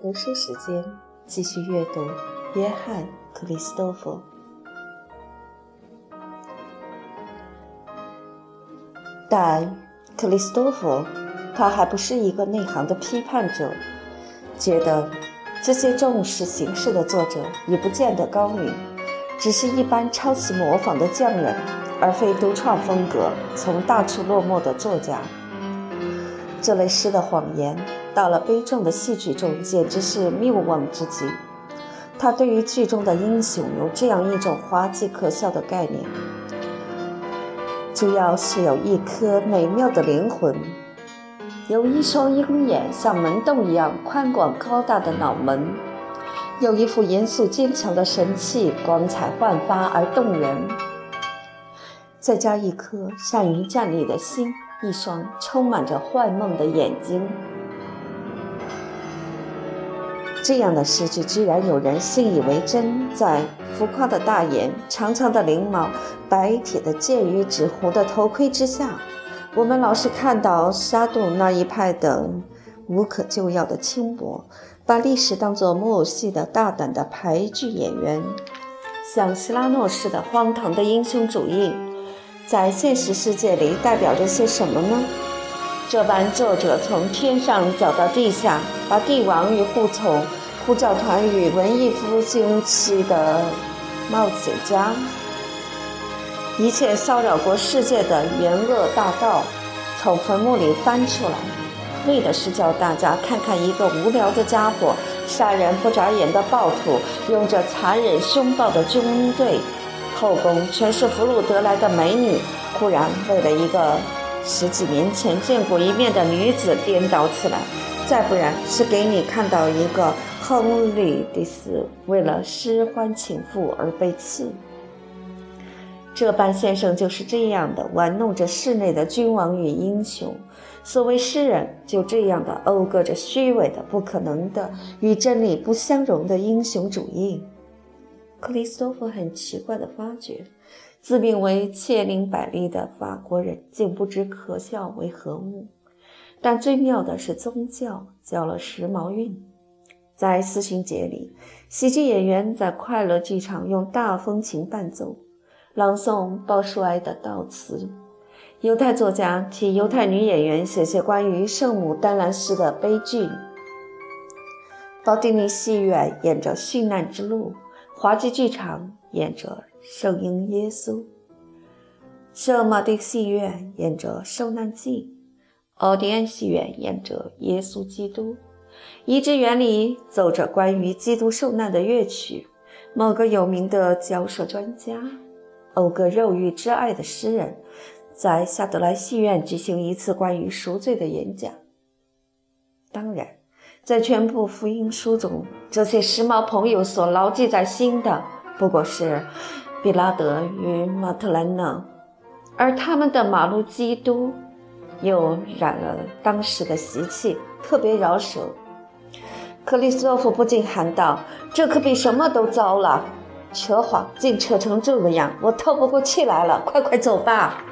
读书时间，继续阅读约翰·克里斯多夫。但克里斯多夫，他还不是一个内行的批判者，觉得这些重视形式的作者也不见得高明，只是一般抄袭模仿的匠人，而非独创风格、从大处落寞的作家。这类诗的谎言。到了悲壮的戏剧中，简直是谬妄之极。他对于剧中的英雄有这样一种滑稽可笑的概念：只要是有一颗美妙的灵魂，有一双鹰眼像门洞一样宽广高大的脑门，有一副严肃坚强的神气，光彩焕发而动人，再加一颗善于站立的心，一双充满着幻梦的眼睛。这样的诗句居然有人信以为真，在浮夸的大眼、长长的翎毛、白铁的剑与纸糊的头盔之下，我们老是看到沙杜那一派的无可救药的轻薄，把历史当作木偶戏的大胆的排剧演员，像希拉诺式的荒唐的英雄主义，在现实世界里代表着些什么呢？这般作者从天上走到地下，把帝王与护从。呼教团与文艺复兴期的冒险家，一切骚扰过世界的冤恶大盗，从坟墓里翻出来，为的是叫大家看看一个无聊的家伙，杀人不眨眼的暴徒，用着残忍凶暴的军队，后宫全是俘虏得来的美女，忽然为了一个十几年前见过一面的女子颠倒起来，再不然是给你看到一个。亨利第四为了失欢情妇而被刺，这般先生就是这样的玩弄着室内的君王与英雄。所谓诗人，就这样的讴歌着虚伪的、不可能的、与真理不相容的英雄主义。克里斯托弗很奇怪的发觉，自命为千灵百丽的法国人竟不知可笑为何物。但最妙的是宗教教了时髦运。在四旬节里，喜剧演员在快乐剧场用大风琴伴奏，朗诵鲍舒埃的悼词；犹太作家替犹太女演员写些关于圣母丹兰斯的悲剧；保迪尼戏院演着殉难之路，滑稽剧场演着圣婴耶稣，圣马丁戏院演着受难记，奥迪安戏院演着耶稣基督。遗址园里奏着关于基督受难的乐曲，某个有名的教授专家，某个肉欲之爱的诗人，在夏德莱戏院举行一次关于赎罪的演讲。当然，在全部福音书中，这些时髦朋友所牢记在心的，不过是比拉德与马特兰娜，而他们的马路基督，又染了当时的习气，特别饶舌。克里斯托弗不禁喊道：“这可比什么都糟了！扯谎竟扯成这个样，我透不过气来了！快快走吧！”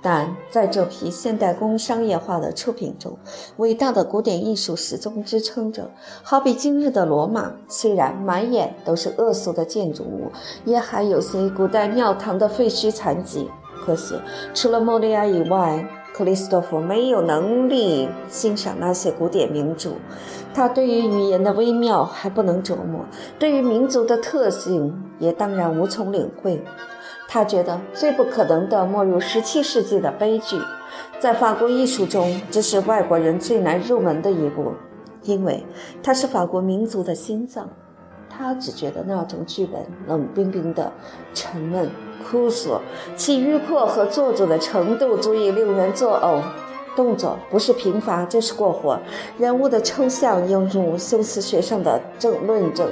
但在这批现代工商业化的出品中，伟大的古典艺术始终支撑着。好比今日的罗马，虽然满眼都是恶俗的建筑物，也还有些古代庙堂的废墟残迹。可是，除了莫利亚以外，克里斯托弗没有能力欣赏那些古典名著，他对于语言的微妙还不能琢磨，对于民族的特性也当然无从领会。他觉得最不可能的没入17世纪的悲剧，在法国艺术中，这是外国人最难入门的一步，因为它是法国民族的心脏。他只觉得那种剧本冷冰冰的、沉闷、枯索，其迂阔和做作的程度足以令人作呕。动作不是贫乏就是过火，人物的抽象犹如修辞学上的正论证，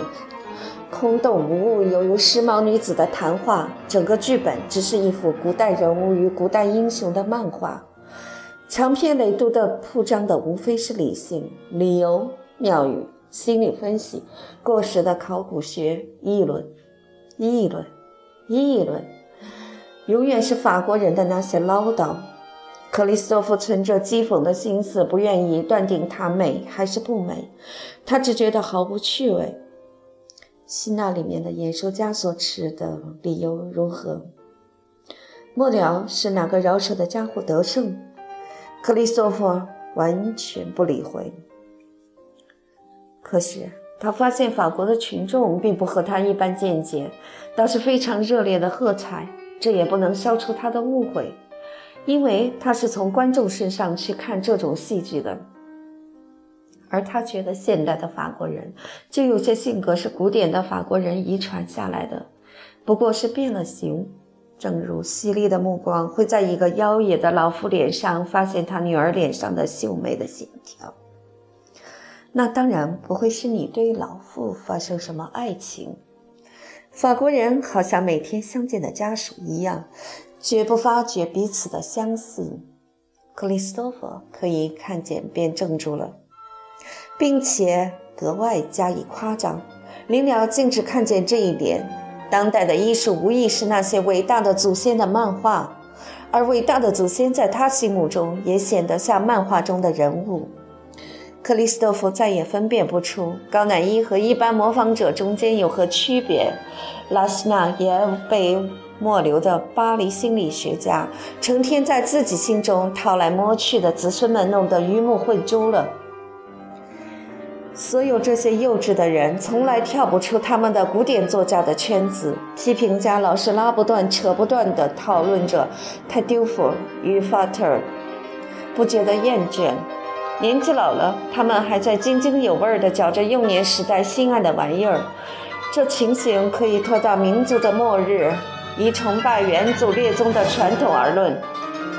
空洞无物，犹如时髦女子的谈话。整个剧本只是一幅古代人物与古代英雄的漫画，长篇累牍的铺张的无非是理性、理由、妙语。心理分析，过时的考古学议论，议论，议论，永远是法国人的那些唠叨。克里斯托弗存着讥讽的心思，不愿意断定她美还是不美，他只觉得毫无趣味。希腊里面的演说家所持的理由如何？末了是哪个饶舌的家伙得胜？克里斯托弗完全不理会。可是他发现法国的群众并不和他一般见解，倒是非常热烈的喝彩。这也不能消除他的误会，因为他是从观众身上去看这种戏剧的。而他觉得现代的法国人就有些性格是古典的法国人遗传下来的，不过是变了形。正如犀利的目光会在一个妖冶的老妇脸上发现他女儿脸上的秀美的线条，那当然不会是你对老妇发生什么爱情。法国人好像每天相见的家属一样，绝不发觉彼此的相似。克里斯托弗可以看见便怔住了。并且格外加以夸张，临了竟只看见这一点。当代的艺术无疑是那些伟大的祖先的漫画，而伟大的祖先在他心目中也显得像漫画中的人物。克里斯托弗再也分辨不出高乃伊和一般模仿者中间有何区别。拉斯纳也被末流的巴黎心理学家成天在自己心中掏来摸去的子孙们弄得鱼目混珠了。所有这些幼稚的人，从来跳不出他们的古典作家的圈子。批评家老是拉不断、扯不断地讨论着泰丢夫与法特，不觉得厌倦。年纪老了，他们还在津津有味地嚼着幼年时代心爱的玩意儿。这情形可以拖到民族的末日。以崇拜元祖列宗的传统而论，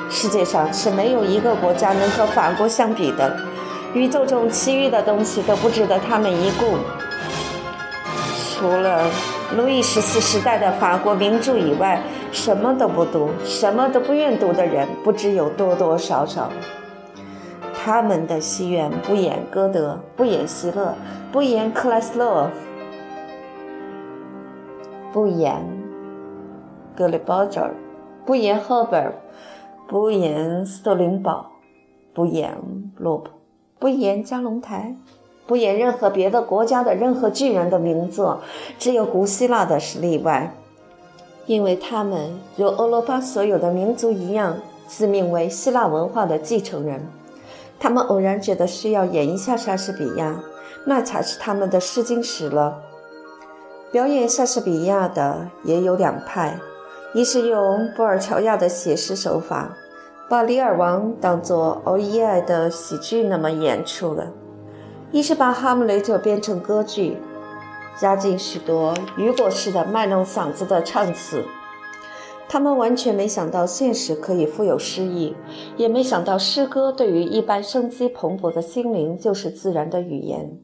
世界上是没有一个国家能和法国相比的。宇宙中其余的东西都不值得他们一顾，除了路易十四时代的法国名著以外，什么都不读、什么都不愿读的人不知有多多少少。他们的戏院不演歌德，不演希勒，不演克莱斯勒，不演格里波尔，不演赫本，不演斯特林堡，不演洛普。不演加龙台，不演任何别的国家的任何巨人的名作，只有古希腊的是例外，因为他们如欧罗巴所有的民族一样，自命为希腊文化的继承人。他们偶然觉得需要演一下莎士比亚，那才是他们的试金石了。表演莎士比亚的也有两派，一是用布尔乔亚的写实手法。把《李尔王》当作欧伊埃的喜剧那么演出了，一是把《哈姆雷特》变成歌剧，加进许多雨果式的卖弄嗓子的唱词。他们完全没想到现实可以富有诗意，也没想到诗歌对于一般生机蓬勃的心灵就是自然的语言。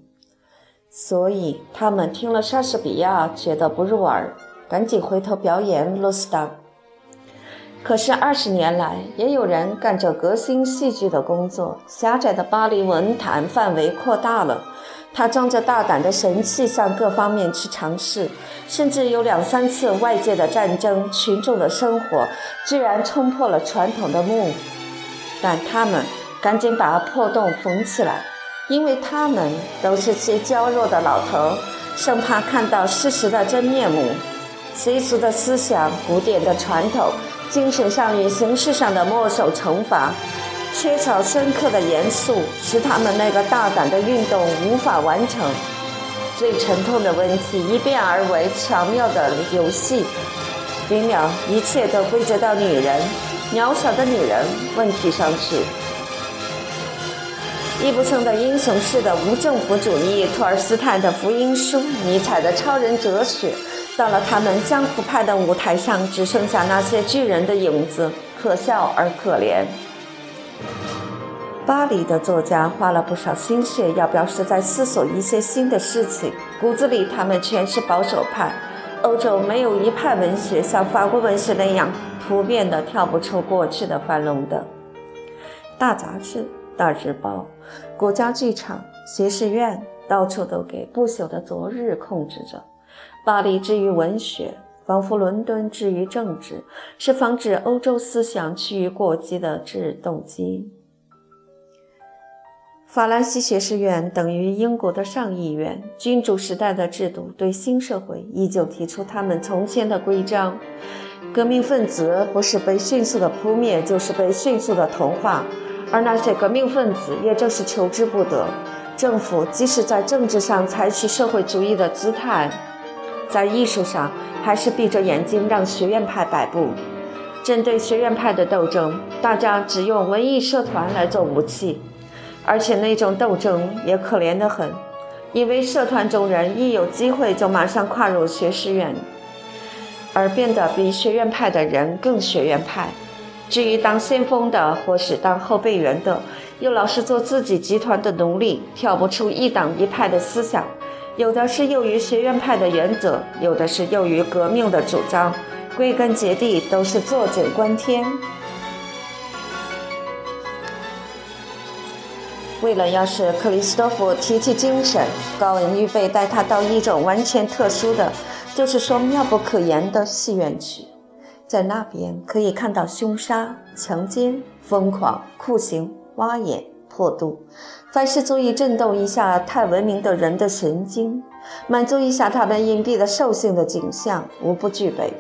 所以他们听了莎士比亚觉得不入耳，赶紧回头表演《罗斯塔》。可是二十年来，也有人干着革新戏剧的工作。狭窄的巴黎文坛范围扩大了，他装着大胆的神气向各方面去尝试，甚至有两三次外界的战争、群众的生活，居然冲破了传统的幕。但他们赶紧把破洞缝起来，因为他们都是些娇弱的老头，生怕看到事实的真面目。习俗的思想，古典的传统。精神上与形式上的墨守惩罚，缺少深刻的严肃，使他们那个大胆的运动无法完成。最沉痛的问题一变而为巧妙的游戏，临了，一切都归结到女人，渺小的女人问题上去。易卜生的英雄式的无政府主义，托尔斯泰的福音书，尼采的超人哲学。到了他们江湖派的舞台上，只剩下那些巨人的影子，可笑而可怜。巴黎的作家花了不少心血，要表示在思索一些新的事情，骨子里他们全是保守派。欧洲没有一派文学像法国文学那样普遍的跳不出过去的繁荣的。大杂志、大日报、国家剧场、学士院，到处都给不朽的昨日控制着。巴黎之于文学，仿佛伦敦置于政治，是防止欧洲思想趋于过激的制动机。法兰西学士院等于英国的上议院，君主时代的制度对新社会依旧提出他们从前的规章。革命分子不是被迅速的扑灭，就是被迅速的同化，而那些革命分子也正是求之不得。政府即使在政治上采取社会主义的姿态，在艺术上还是闭着眼睛让学院派摆布。针对学院派的斗争，大家只用文艺社团来做武器。而且那种斗争也可怜得很，因为社团中人一有机会就马上跨入学士院，而变得比学院派的人更学院派。至于当先锋的或是当后备员的，又老是做自己集团的奴隶，跳不出一党一派的思想。有的是囿于学院派的原则，有的是囿于革命的主张，归根结底都是坐井观天。为了要使克里斯多夫提起精神，高恩预备带他到一种完全特殊的，就是说妙不可言的戏院去，在那边可以看到凶杀、强奸、疯狂、酷刑、挖眼、破肚，凡是足以震动一下太文明的人的神经，满足一下他们隐蔽的兽性的景象，无不具备。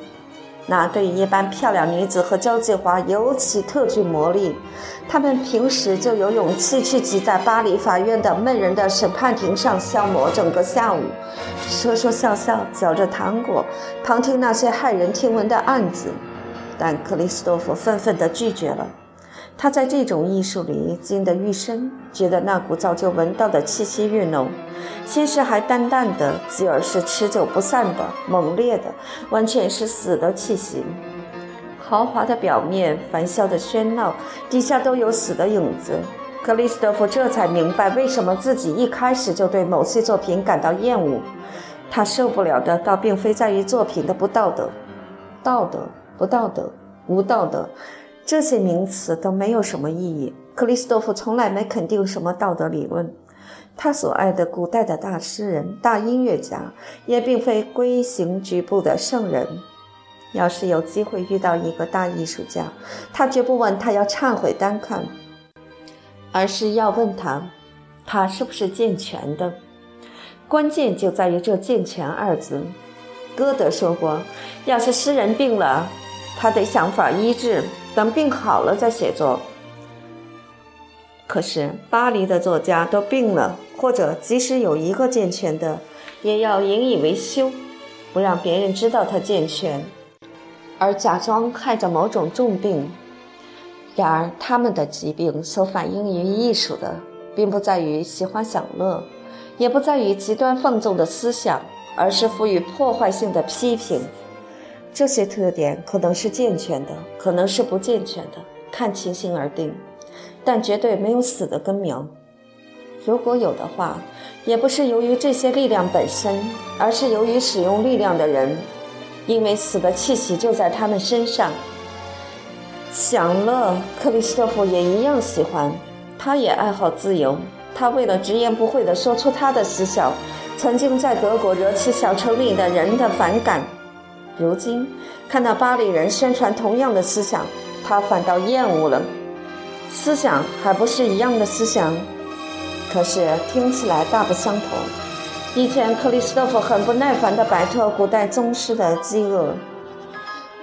那对于一般漂亮女子和交际花尤其特具魔力。他们平时就有勇气去挤在巴黎法院的闷人的审判庭上消磨整个下午，说说笑笑，嚼着糖果，旁听那些骇人听闻的案子。但克里斯多夫愤愤地拒绝了。他在这种艺术里浸得愈深，觉得那股早就闻到的气息愈浓。先是还淡淡的，继而是持久不散的、猛烈的，完全是死的气息。豪华的表面，繁嚣的喧闹，底下都有死的影子。克里斯多夫这才明白，为什么自己一开始就对某些作品感到厌恶。他受不了的，倒并非在于作品的不道德，道德、不道德、无道德。这些名词都没有什么意义。克里斯多夫从来没肯定什么道德理论。他所爱的古代的大诗人、大音乐家，也并非规行矩步的圣人。要是有机会遇到一个大艺术家，他绝不问他要忏悔单看，而是要问他，他是不是健全的。关键就在于这“健全”二字。歌德说过，要是诗人病了，他得想法医治。等病好了再写作。可是巴黎的作家都病了，或者即使有一个健全的，也要引以为羞，不让别人知道他健全，而假装害着某种重病。然而他们的疾病所反映于艺术的，并不在于喜欢享乐，也不在于极端放纵的思想，而是赋予破坏性的批评。这些特点可能是健全的，可能是不健全的，看情形而定，但绝对没有死的根苗。如果有的话，也不是由于这些力量本身，而是由于使用力量的人，因为死的气息就在他们身上。享乐，克里斯托弗也一样喜欢，他也爱好自由，他为了直言不讳地说出他的思想，曾经在德国惹起小城里的人的反感。如今看到巴黎人宣传同样的思想，他反倒厌恶了。思想还不是一样的思想，可是听起来大不相同。以前克里斯托弗很不耐烦地摆脱古代宗师的饥饿，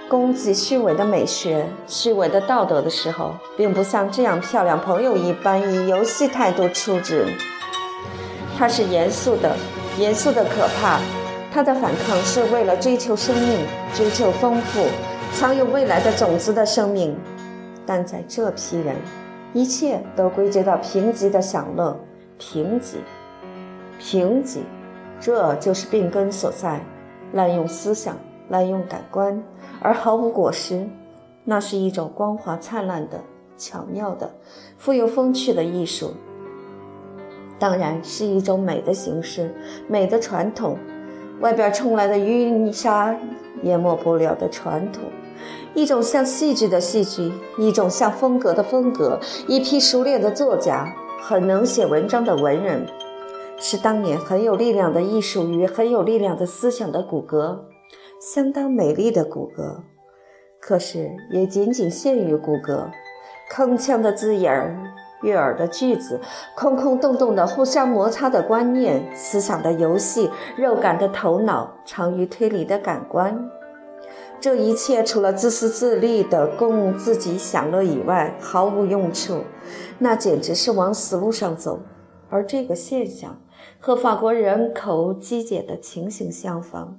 攻击虚伪的美学、虚伪的道德的时候，并不像这样漂亮朋友一般以游戏态度处置。他是严肃的，严肃的可怕。他的反抗是为了追求生命，追求丰富、藏有未来的种子的生命。但在这批人，一切都归结到贫瘠的享乐，贫瘠，贫瘠，这就是病根所在。滥用思想，滥用感官，而毫无果实。那是一种光滑灿烂的、巧妙的、富有风趣的艺术，当然是一种美的形式，美的传统。外边冲来的淤泥沙淹没不了的传统，一种像戏剧的戏剧，一种像风格的风格，一批熟练的作家，很能写文章的文人，是当年很有力量的艺术与很有力量的思想的骨骼。相当美丽的骨骼，可是也仅仅限于骨骼。铿锵的字眼儿，悦耳的句子，空空洞洞的互相摩擦的观念，思想的游戏，肉感的头脑，长于推理的感官。这一切除了自私自利的供自己享乐以外，毫无用处。那简直是往死路上走。而这个现象和法国人口积减的情形相仿，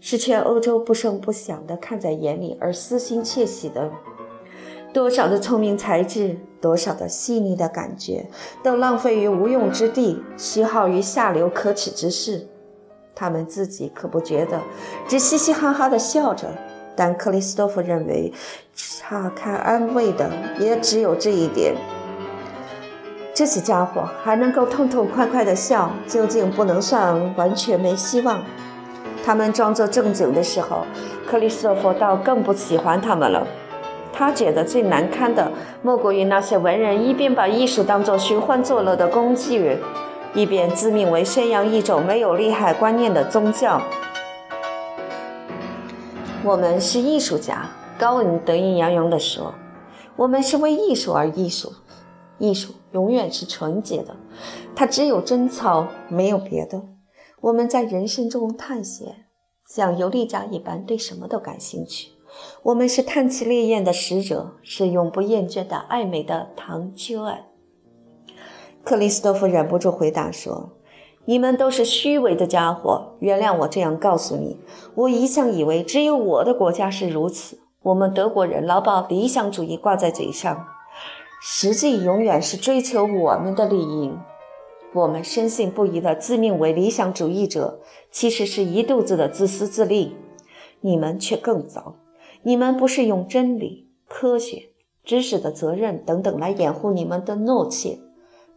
是全欧洲不声不响地看在眼里而私心窃喜的。多少的聪明才智，多少的细腻的感觉，都浪费于无用之地，虚耗于下流可耻之事。他们自己可不觉得，只嘻嘻哈哈地笑着。但克里斯托夫认为，查看安慰的也只有这一点：这些家伙还能够痛痛快快地笑，究竟不能算完全没希望。他们装作正经的时候，克里斯托夫倒更不喜欢他们了。他觉得最难堪的，莫过于那些文人一边把艺术当作寻欢作乐的工具，一边自命为宣扬一种没有利害观念的宗教。我们是艺术家，高文得意洋洋地说：“我们是为艺术而艺术，艺术永远是纯洁的，它只有贞操，没有别的。我们在人生中探险，像游历家一般，对什么都感兴趣。我们是叹气烈焰的使者，是永不厌倦的爱美的唐秋爱。”克里斯多夫忍不住回答说。你们都是虚伪的家伙，原谅我这样告诉你。我一向以为只有我的国家是如此。我们德国人老把理想主义挂在嘴上，实际永远是追求我们的利益。我们深信不疑的自命为理想主义者，其实是一肚子的自私自利。你们却更糟，你们不是用真理、科学、知识的责任等等来掩护你们的懦怯。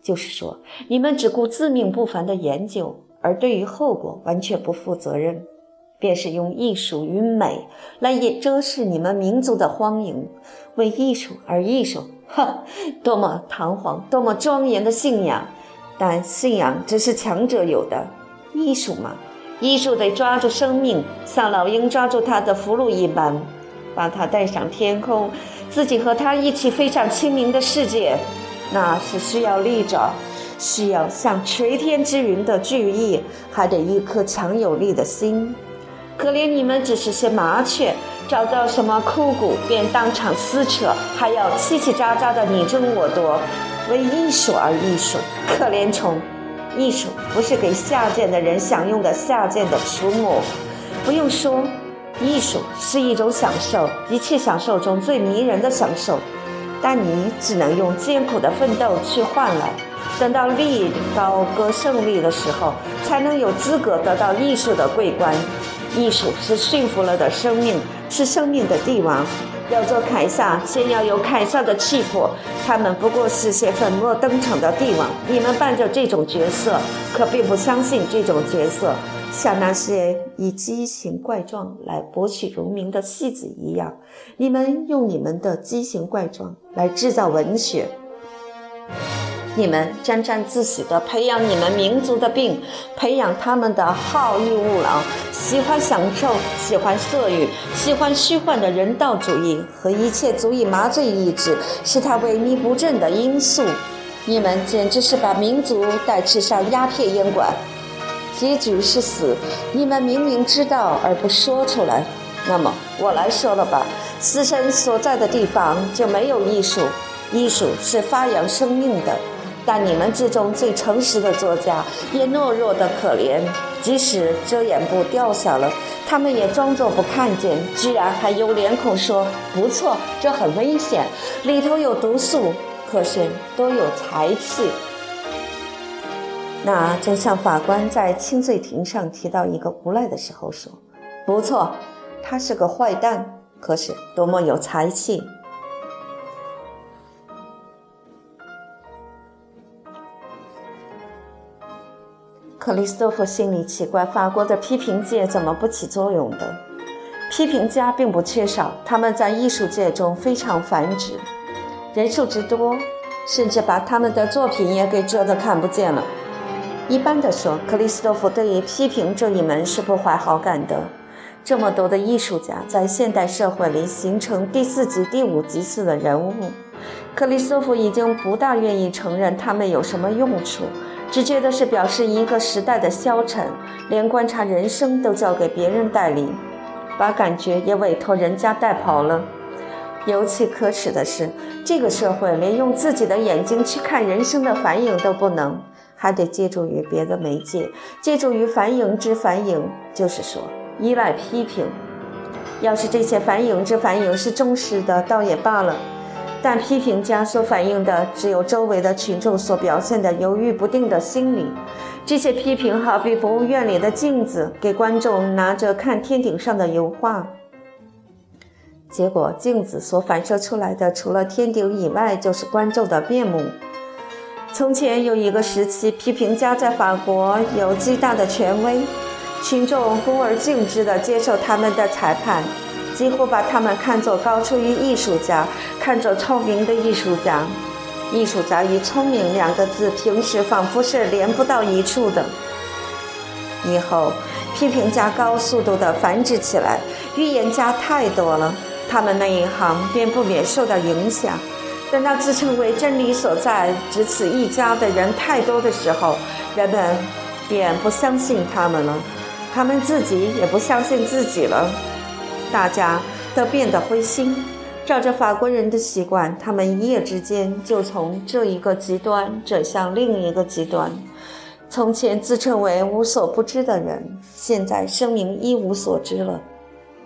就是说，你们只顾自命不凡的研究，而对于后果完全不负责任，便是用艺术与美来也遮饰你们民族的荒淫，为艺术而艺术，哈，多么堂皇，多么庄严的信仰！但信仰只是强者有的，艺术嘛，艺术得抓住生命，像老鹰抓住它的俘虏一般，把它带上天空，自己和它一起飞上清明的世界。那是需要立着，需要像垂天之云的巨翼，还得一颗强有力的心。可怜你们只是些麻雀，找到什么枯骨便当场撕扯，还要叽叽喳喳的你争我夺，为艺术而艺术。可怜虫，艺术不是给下贱的人享用的下贱的畜牧。不用说，艺术是一种享受，一切享受中最迷人的享受。但你只能用艰苦的奋斗去换来，等到立高歌胜利的时候，才能有资格得到艺术的桂冠。艺术是驯服了的生命，是生命的帝王。要做凯撒，先要有凯撒的气魄。他们不过是些粉墨登场的帝王。你们扮着这种角色，可并不相信这种角色。像那些以畸形怪状来博取荣名的戏子一样，你们用你们的畸形怪状来制造文学，你们沾沾自喜地培养你们民族的病，培养他们的好逸恶劳，喜欢享受，喜欢色欲，喜欢虚幻的人道主义和一切足以麻醉意志、使他萎靡不振的因素。你们简直是把民族带去上鸦片烟馆。结局是死，你们明明知道而不说出来。那么我来说了吧，死神所在的地方就没有艺术，艺术是发扬生命的。但你们之中最诚实的作家也懦弱的可怜，即使遮掩布掉下了，他们也装作不看见，居然还有脸孔说不错，这很危险，里头有毒素，可是都有才气。那就像法官在轻罪庭上提到一个无赖的时候说：“不错，他是个坏蛋，可是多么有才气。”克里斯托夫心里奇怪，法国的批评界怎么不起作用的？批评家并不缺少，他们在艺术界中非常繁殖，人数之多，甚至把他们的作品也给遮得看不见了。一般的说，克里斯托夫对于批评这一门是不怀好感的。这么多的艺术家在现代社会里形成第四级、第五级次的人物，克里斯托弗已经不大愿意承认他们有什么用处，只觉得是表示一个时代的消沉，连观察人生都交给别人代理，把感觉也委托人家带跑了。尤其可耻的是，这个社会连用自己的眼睛去看人生的反应都不能，还得借助于别的媒介，借助于反应之反应，就是说。依赖批评，要是这些反应之反应是忠实的，倒也罢了。但批评家所反映的，只有周围的群众所表现的犹豫不定的心理。这些批评好比博物院里的镜子，给观众拿着看天顶上的油画。结果，镜子所反射出来的，除了天顶以外，就是观众的面目。从前有一个时期，批评家在法国有极大的权威。群众恭而敬之地接受他们的裁判，几乎把他们看作高出于艺术家，看作聪明的艺术家。艺术家与聪明两个字平时仿佛是连不到一处的。以后，批评家高速度地繁殖起来，预言家太多了，他们那一行便不免受到影响。等到自称为真理所在、只此一家的人太多的时候，人们便不相信他们了。他们自己也不相信自己了，大家都变得灰心。照着法国人的习惯，他们一夜之间就从这一个极端转向另一个极端。从前自称为无所不知的人，现在声明一无所知了。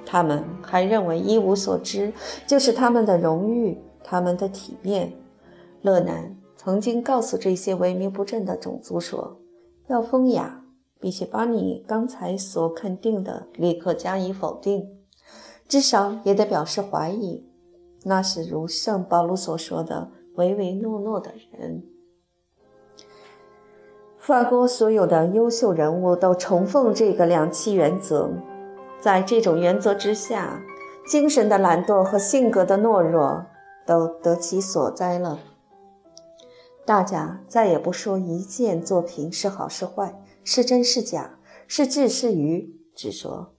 他们还认为一无所知就是他们的荣誉，他们的体面。勒南曾经告诉这些萎靡不振的种族说：“要风雅。”必须把你刚才所肯定的立刻加以否定，至少也得表示怀疑。那是如圣保罗所说的唯唯诺诺的人。法国所有的优秀人物都崇奉这个两栖原则，在这种原则之下，精神的懒惰和性格的懦弱都得其所哉了。大家再也不说一件作品是好是坏。是真是假，是智是愚，只说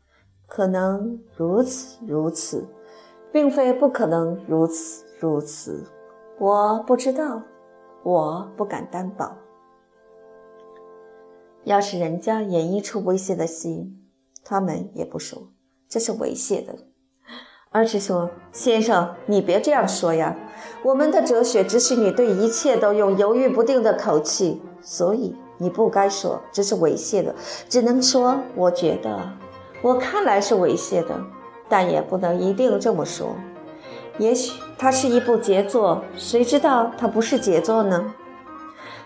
可能如此如此，并非不可能如此如此。我不知道，我不敢担保。要是人家演一出猥亵的戏，他们也不说这是猥亵的，而是说：“先生，你别这样说呀，我们的哲学只许你对一切都用犹豫不定的口气，所以。”你不该说这是猥亵的，只能说我觉得，我看来是猥亵的，但也不能一定这么说。也许它是一部杰作，谁知道它不是杰作呢？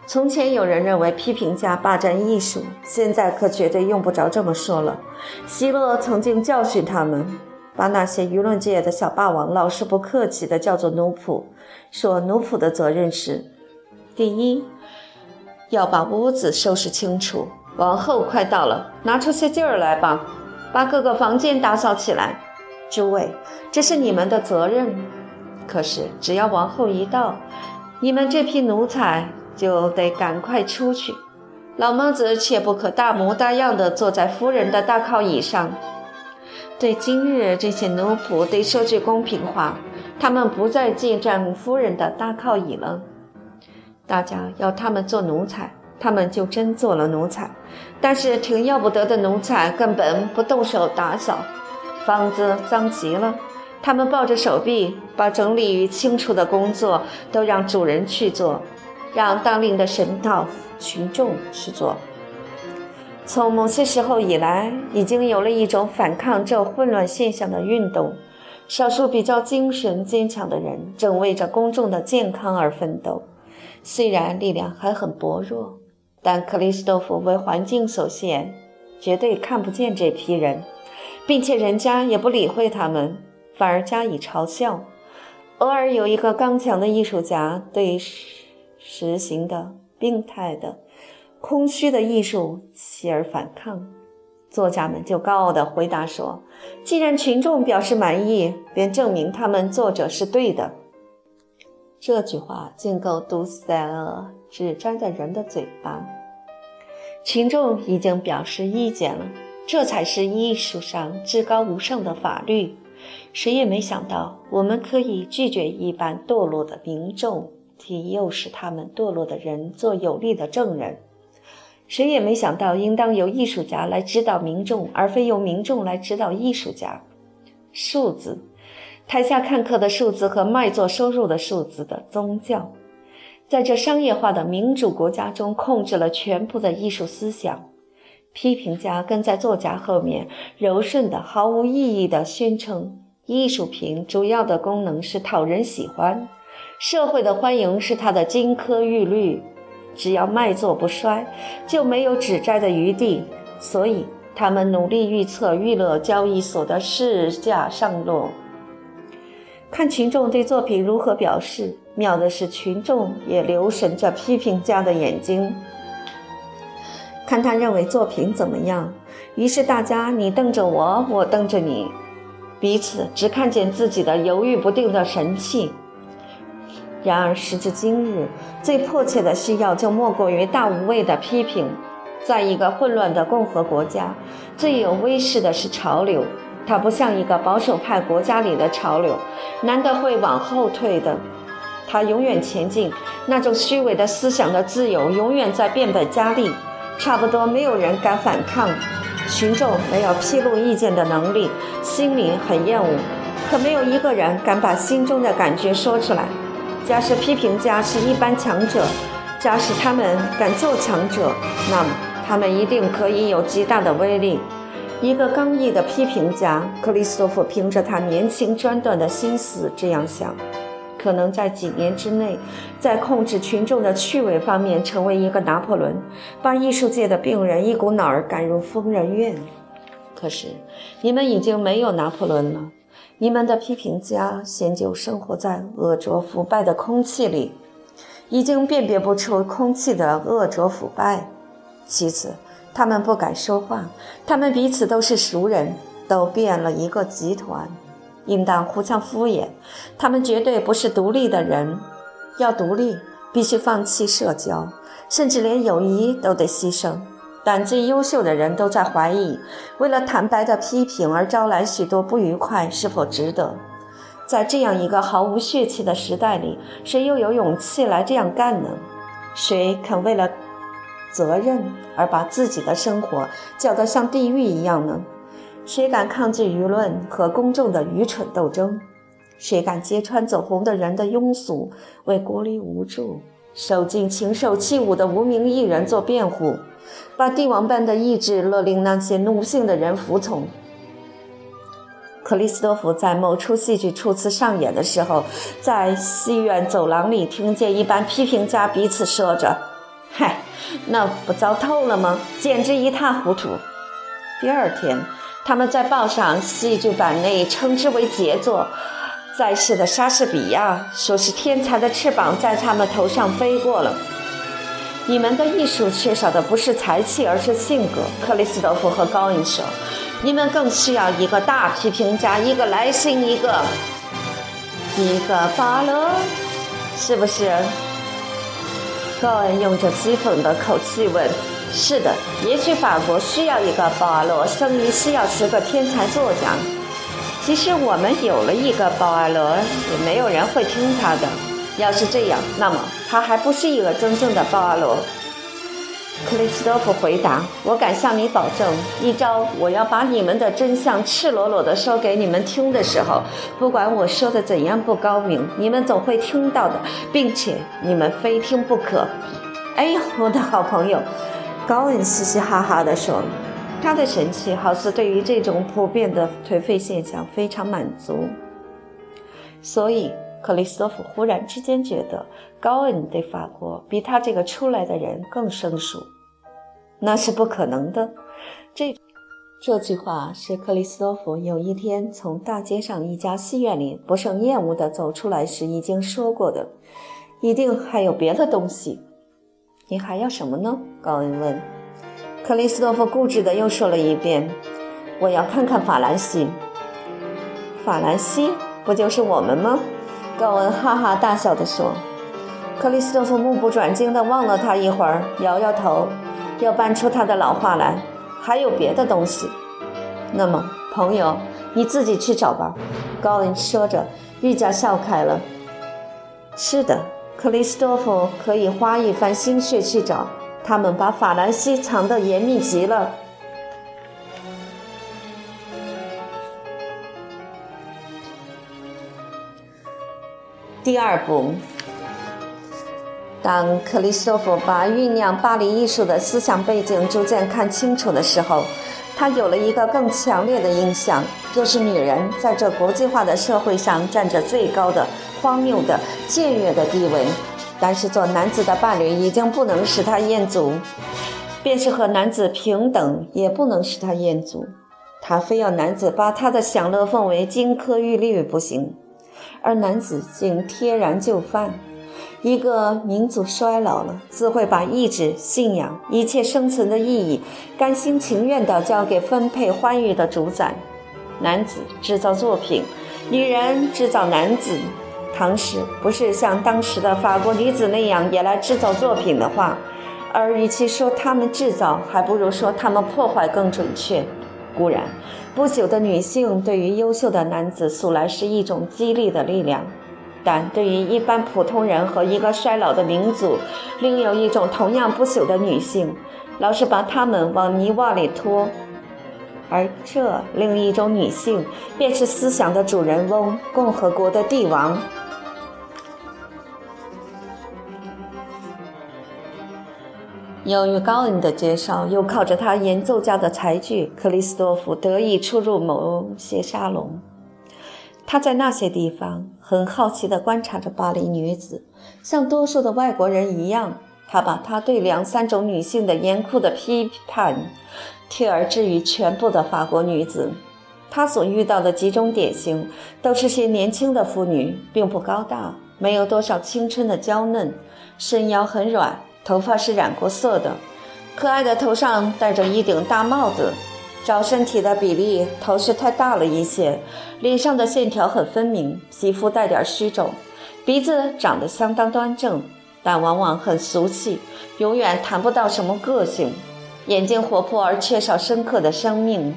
从前有人认为批评家霸占艺术，现在可绝对用不着这么说了。希勒曾经教训他们，把那些舆论界的小霸王老是不客气地叫做奴仆，说奴仆的责任是：第一。要把屋子收拾清楚，王后快到了，拿出些劲儿来吧，把各个房间打扫起来。诸位，这是你们的责任。可是只要王后一到，你们这批奴才就得赶快出去。老妈子切不可大模大样的坐在夫人的大靠椅上。对今日这些奴仆，得说句公平话，他们不再进占夫人的大靠椅了。大家要他们做奴才，他们就真做了奴才。但是挺要不得的奴才根本不动手打扫，房子脏极了，他们抱着手臂，把整理与清除的工作都让主人去做，让当令的神道群众去做。从某些时候以来，已经有了一种反抗这混乱现象的运动。少数比较精神坚强的人正为着公众的健康而奋斗。虽然力量还很薄弱，但克里斯多夫为环境所限，绝对看不见这批人，并且人家也不理会他们，反而加以嘲笑。偶尔有一个刚强的艺术家对实行的病态的、空虚的艺术起而反抗，作家们就高傲地回答说：“既然群众表示满意，便证明他们作者是对的。”这句话竟够堵塞了只粘在人的嘴巴。群众已经表示意见了，这才是艺术上至高无上的法律。谁也没想到，我们可以拒绝一般堕落的民众，替诱使他们堕落的人做有力的证人。谁也没想到，应当由艺术家来指导民众，而非由民众来指导艺术家。数字，台下看客的数字和卖座收入的数字的宗教，在这商业化的民主国家中，控制了全部的艺术思想。批评家跟在作家后面，柔顺的、毫无意义的宣称：艺术品主要的功能是讨人喜欢，社会的欢迎是它的金科玉律。只要卖座不衰，就没有指摘的余地。所以，他们努力预测娱乐交易所的市价上落，看群众对作品如何表示。妙的是，群众也留神着批评家的眼睛，看他认为作品怎么样。于是，大家你瞪着我，我瞪着你，彼此只看见自己的犹豫不定的神气。然而，时至今日，最迫切的需要就莫过于大无畏的批评。在一个混乱的共和国家，最有威势的是潮流。它不像一个保守派国家里的潮流，难得会往后退的。它永远前进。那种虚伪的思想的自由，永远在变本加厉。差不多没有人敢反抗。群众没有披露意见的能力，心里很厌恶，可没有一个人敢把心中的感觉说出来。假使批评家是一般强者，假使他们敢做强者，那么他们一定可以有极大的威力。一个刚毅的批评家克里斯托弗凭着他年轻专断的心思这样想：可能在几年之内，在控制群众的趣味方面成为一个拿破仑，把艺术界的病人一股脑儿赶入疯人院。可是，你们已经没有拿破仑了。你们的批评家先就生活在恶浊腐败的空气里，已经辨别不出空气的恶浊腐败。其次，他们不敢说话，他们彼此都是熟人，都变了一个集团，应当互相敷衍。他们绝对不是独立的人，要独立必须放弃社交，甚至连友谊都得牺牲。但最优秀的人都在怀疑，为了坦白的批评而招来许多不愉快，是否值得？在这样一个毫无血气的时代里，谁又有勇气来这样干呢？谁肯为了责任而把自己的生活搅得像地狱一样呢？谁敢抗拒舆论和公众的愚蠢斗争？谁敢揭穿走红的人的庸俗，为孤立无助、受尽禽兽欺侮的无名艺人做辩护？把帝王般的意志勒令那些奴性的人服从。克里斯多夫在某出戏剧初次上演的时候，在戏院走廊里听见一班批评家彼此说着：“嗨，那不糟透了吗？简直一塌糊涂。”第二天，他们在报上戏剧版内称之为杰作。在世的莎士比亚说是天才的翅膀在他们头上飞过了。你们的艺术缺少的不是才气，而是性格。克里斯多夫和高恩说：“你们更需要一个大批评家，一个来信，一个一个巴勒，是不是？”高恩用着讥讽的口气问：“是的，也许法国需要一个巴勒，生于需要十个天才作家。其实我们有了一个巴勒，也没有人会听他的。”要是这样，那么他还不是一个真正的鲍阿罗。克里斯多夫回答：“我敢向你保证，一朝我要把你们的真相赤裸裸地说给你们听的时候，不管我说的怎样不高明，你们总会听到的，并且你们非听不可。”哎呦，我的好朋友，高恩嘻嘻哈哈地说，他的神气好似对于这种普遍的颓废现象非常满足，所以。克里斯托弗忽然之间觉得高恩对法国比他这个出来的人更生疏，那是不可能的。这这句话是克里斯托弗有一天从大街上一家戏院里不胜厌恶地走出来时已经说过的。一定还有别的东西。你还要什么呢？高恩问。克里斯托弗固执地又说了一遍：“我要看看法兰西。”法兰西不就是我们吗？高恩哈哈大笑地说：“克里斯托夫目不转睛地望了他一会儿，摇摇头，又搬出他的老话来。还有别的东西。那么，朋友，你自己去找吧。”高恩说着，愈加笑开了。是的，克里斯托夫可以花一番心血去找。他们把法兰西藏得严密极了。第二步，当克里斯托弗把酝酿巴黎艺术的思想背景逐渐看清楚的时候，他有了一个更强烈的印象，就是女人在这国际化的社会上占着最高的、荒谬的、僭越的地位。但是做男子的伴侣已经不能使他厌足，便是和男子平等也不能使他厌足。他非要男子把他的享乐奉为金科玉律不行。而男子竟贴然就范，一个民族衰老了，自会把意志、信仰、一切生存的意义，甘心情愿地交给分配欢愉的主宰。男子制造作品，女人制造男子。唐诗不是像当时的法国女子那样也来制造作品的话，而与其说他们制造，还不如说他们破坏更准确。固然。不朽的女性对于优秀的男子素来是一种激励的力量，但对于一般普通人和一个衰老的民族，另有一种同样不朽的女性，老是把他们往泥洼里拖。而这另一种女性，便是思想的主人翁——共和国的帝王。由于高恩的介绍，又靠着他演奏家的才具，克里斯多夫得以出入某些沙龙。他在那些地方很好奇地观察着巴黎女子，像多数的外国人一样，他把他对两三种女性的严酷的批判贴而置于全部的法国女子。他所遇到的几种典型，都是些年轻的妇女，并不高大，没有多少青春的娇嫩，身腰很软。头发是染过色的，可爱的头上戴着一顶大帽子，照身体的比例，头是太大了一些，脸上的线条很分明，皮肤带点虚肿，鼻子长得相当端正，但往往很俗气，永远谈不到什么个性，眼睛活泼而缺少深刻的生命，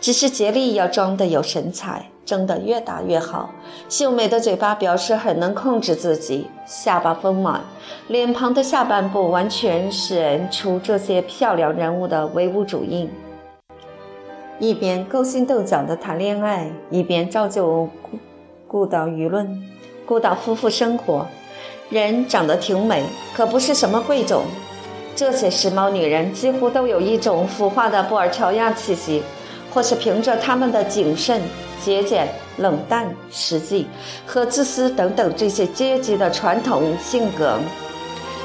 只是竭力要装得有神采。睁得越大越好，秀美的嘴巴表示很能控制自己，下巴丰满，脸庞的下半部完全是出这些漂亮人物的唯物主义。一边勾心斗角的谈恋爱，一边照旧顾顾到舆论，顾到夫妇生活。人长得挺美，可不是什么贵种。这些时髦女人几乎都有一种腐化的布尔乔亚气息，或是凭着她们的谨慎。节俭、冷淡、实际和自私等等这些阶级的传统性格，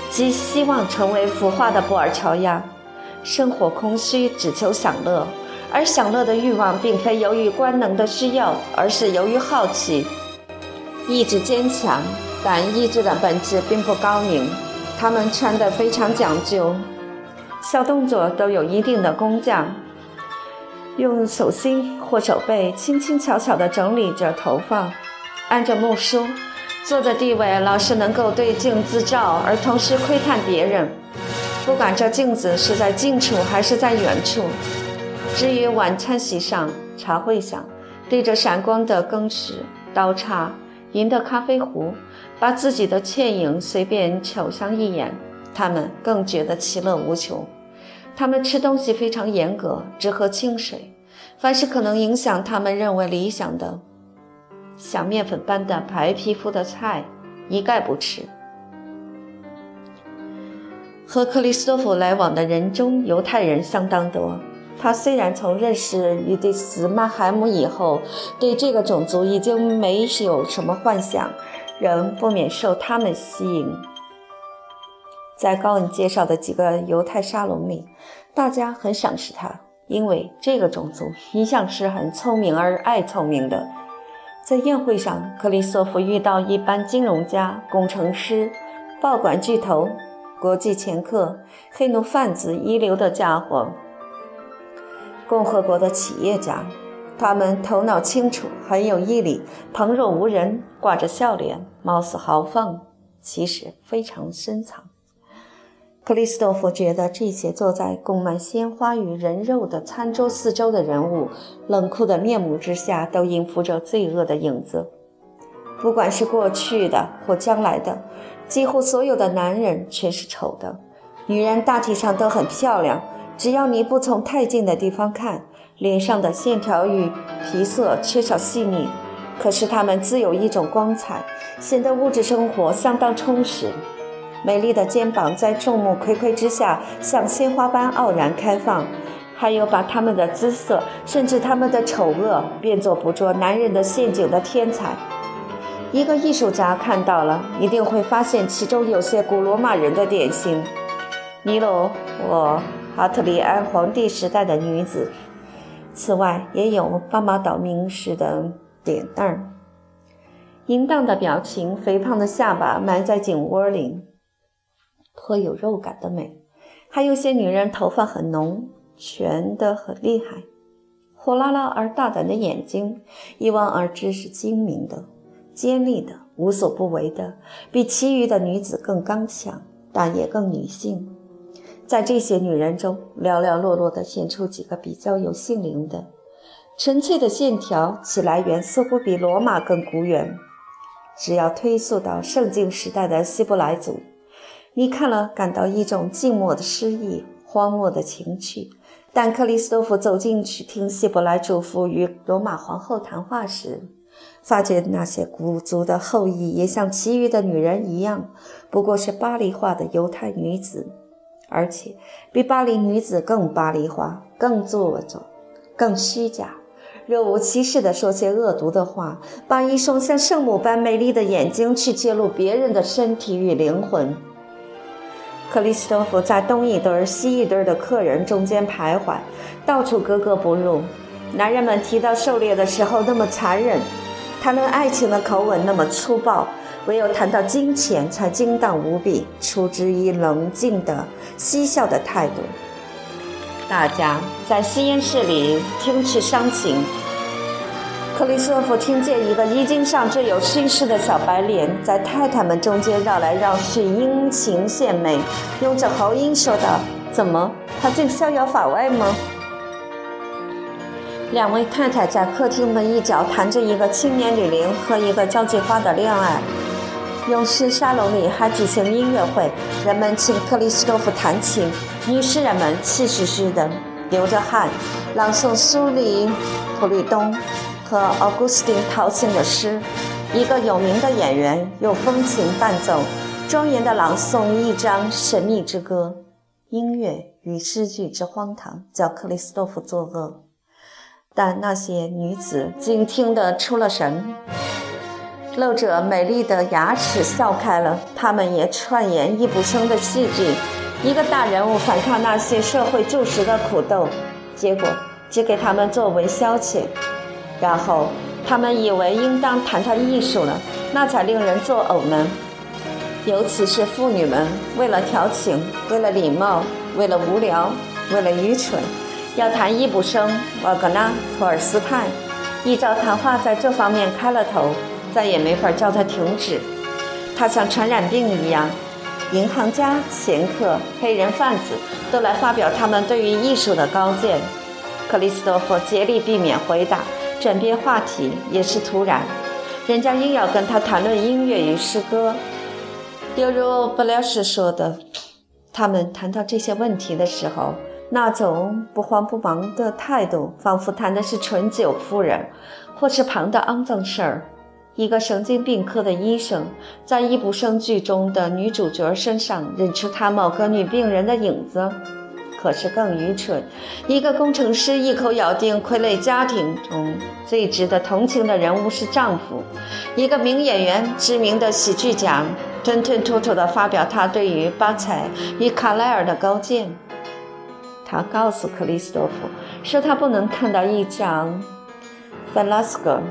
即希望成为腐化的布尔乔亚，生活空虚，只求享乐，而享乐的欲望并非由于官能的需要，而是由于好奇。意志坚强，但意志的本质并不高明。他们穿得非常讲究，小动作都有一定的工匠。用手心或手背轻轻巧巧地整理着头发，按着木梳，坐的地位老是能够对镜自照，而同时窥探别人，不管这镜子是在近处还是在远处。至于晚餐席上、茶会上，对着闪光的羹匙、刀叉、银的咖啡壶，把自己的倩影随便瞅上一眼，他们更觉得其乐无穷。他们吃东西非常严格，只喝清水。凡是可能影响他们认为理想的，像面粉般的白皮肤的菜，一概不吃。和克里斯托夫来往的人中，犹太人相当多。他虽然从认识于迪斯曼海姆以后，对这个种族已经没有什么幻想，仍不免受他们吸引。在高恩介绍的几个犹太沙龙里，大家很赏识他，因为这个种族一向是很聪明而爱聪明的。在宴会上，克里索夫遇到一般金融家、工程师、报馆巨头、国际掮客、黑奴贩子一流的家伙，共和国的企业家，他们头脑清楚，很有毅力，旁若无人，挂着笑脸，貌似豪放，其实非常深藏。克里斯多夫觉得这些坐在供满鲜花与人肉的餐桌四周的人物，冷酷的面目之下都隐伏着罪恶的影子。不管是过去的或将来的，几乎所有的男人全是丑的，女人大体上都很漂亮，只要你不从太近的地方看，脸上的线条与皮色缺少细腻，可是她们自有一种光彩，显得物质生活相当充实。美丽的肩膀在众目睽睽之下像鲜花般傲然开放，还有把他们的姿色，甚至他们的丑恶，变作捕捉男人的陷阱的天才。一个艺术家看到了，一定会发现其中有些古罗马人的典型：尼罗我阿特里安皇帝时代的女子。此外，也有巴马岛名士的脸蛋儿，淫荡的表情，肥胖的下巴埋在颈窝里。颇有肉感的美，还有些女人头发很浓，全得很厉害，火辣辣而大胆的眼睛，一望而知是精明的、尖利的、无所不为的，比其余的女子更刚强，但也更女性。在这些女人中，寥寥落落地显出几个比较有性灵的、纯粹的线条，其来源似乎比罗马更古远，只要推溯到圣经时代的希伯来族。你看了，感到一种静默的诗意，荒漠的情趣。但克里斯多夫走进去听希伯来主妇与罗马皇后谈话时，发觉那些古族的后裔也像其余的女人一样，不过是巴黎化的犹太女子，而且比巴黎女子更巴黎化、更做作、更虚假，若无其事地说些恶毒的话，把一双像圣母般美丽的眼睛去揭露别人的身体与灵魂。克里斯托弗在东一堆儿西一堆儿的客人中间徘徊，到处格格不入。男人们提到狩猎的时候那么残忍，谈论爱情的口吻那么粗暴，唯有谈到金钱才精当无比，出之以冷静的嬉笑的态度。大家在吸烟室里听取伤情。克里斯托弗听见一个衣襟上缀有勋饰的小白脸在太太们中间绕来绕去，殷勤献媚，用着喉音说道：“怎么，他竟逍遥法外吗？”两位太太在客厅的一角谈着一个青年女伶和一个交际花的恋爱。勇士沙龙里还举行音乐会，人们请克里斯托弗弹琴，女诗人们气势势的流着汗，朗诵苏里普利东。和奥古斯丁陶兴的诗，一个有名的演员用风琴伴奏，庄严地朗诵一张神秘之歌。音乐与诗句之荒唐，叫克里斯多夫作恶。但那些女子竟听得出了神，露着美丽的牙齿笑开了。她们也串演易卜生的戏剧，一个大人物反抗那些社会旧时的苦斗，结果只给他们作为消遣。然后他们以为应当谈谈艺术了，那才令人作呕呢。尤其是妇女们，为了调情，为了礼貌，为了无聊，为了愚蠢，要谈易卜生、瓦格纳、托尔斯泰。一朝谈话在这方面开了头，再也没法叫它停止。它像传染病一样，银行家、掮客、黑人贩子都来发表他们对于艺术的高见。克里斯多夫竭力避免回答。转变话题也是突然，人家硬要跟他谈论音乐与诗歌，犹如布莱什说的，他们谈到这些问题的时候，那种不慌不忙的态度，仿佛谈的是纯酒夫人，或是旁的肮脏事儿。一个神经病科的医生，在一部生剧中的女主角身上认出他某个女病人的影子。可是更愚蠢。一个工程师一口咬定傀儡家庭中最值得同情的人物是丈夫。一个名演员、知名的喜剧奖吞吞吐吐地发表他对于巴采与卡莱尔的高见。他告诉克里斯多夫说，他不能看到一张芬拉斯格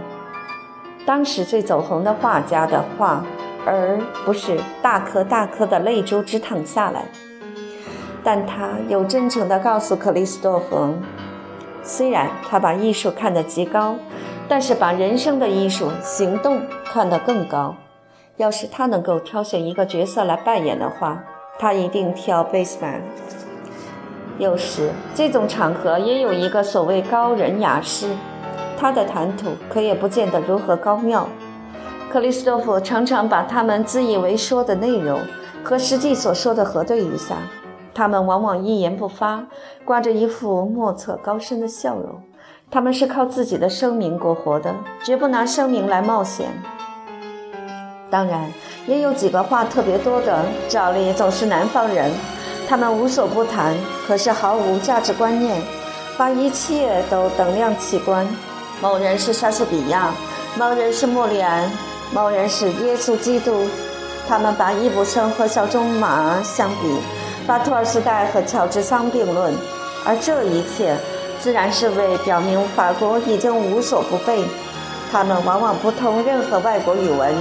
当时最走红的画家的画，而不是大颗大颗的泪珠直淌下来。但他又真诚地告诉克里斯多夫，虽然他把艺术看得极高，但是把人生的艺术行动看得更高。要是他能够挑选一个角色来扮演的话，他一定跳 bassman。有时这种场合也有一个所谓高人雅士，他的谈吐可也不见得如何高妙。克里斯托弗常常把他们自以为说的内容和实际所说的核对一下，他们往往一言不发，挂着一副莫测高深的笑容。他们是靠自己的声名过活的，绝不拿声名来冒险。当然，也有几个话特别多的，照例总是南方人。他们无所不谈，可是毫无价值观念，把一切都等量齐观。某人是莎士比亚，某人是莫里安，某人是耶稣基督。他们把易卜生和小仲马相比，把托尔斯泰和乔治桑并论，而这一切自然是为表明法国已经无所不备。他们往往不通任何外国语文，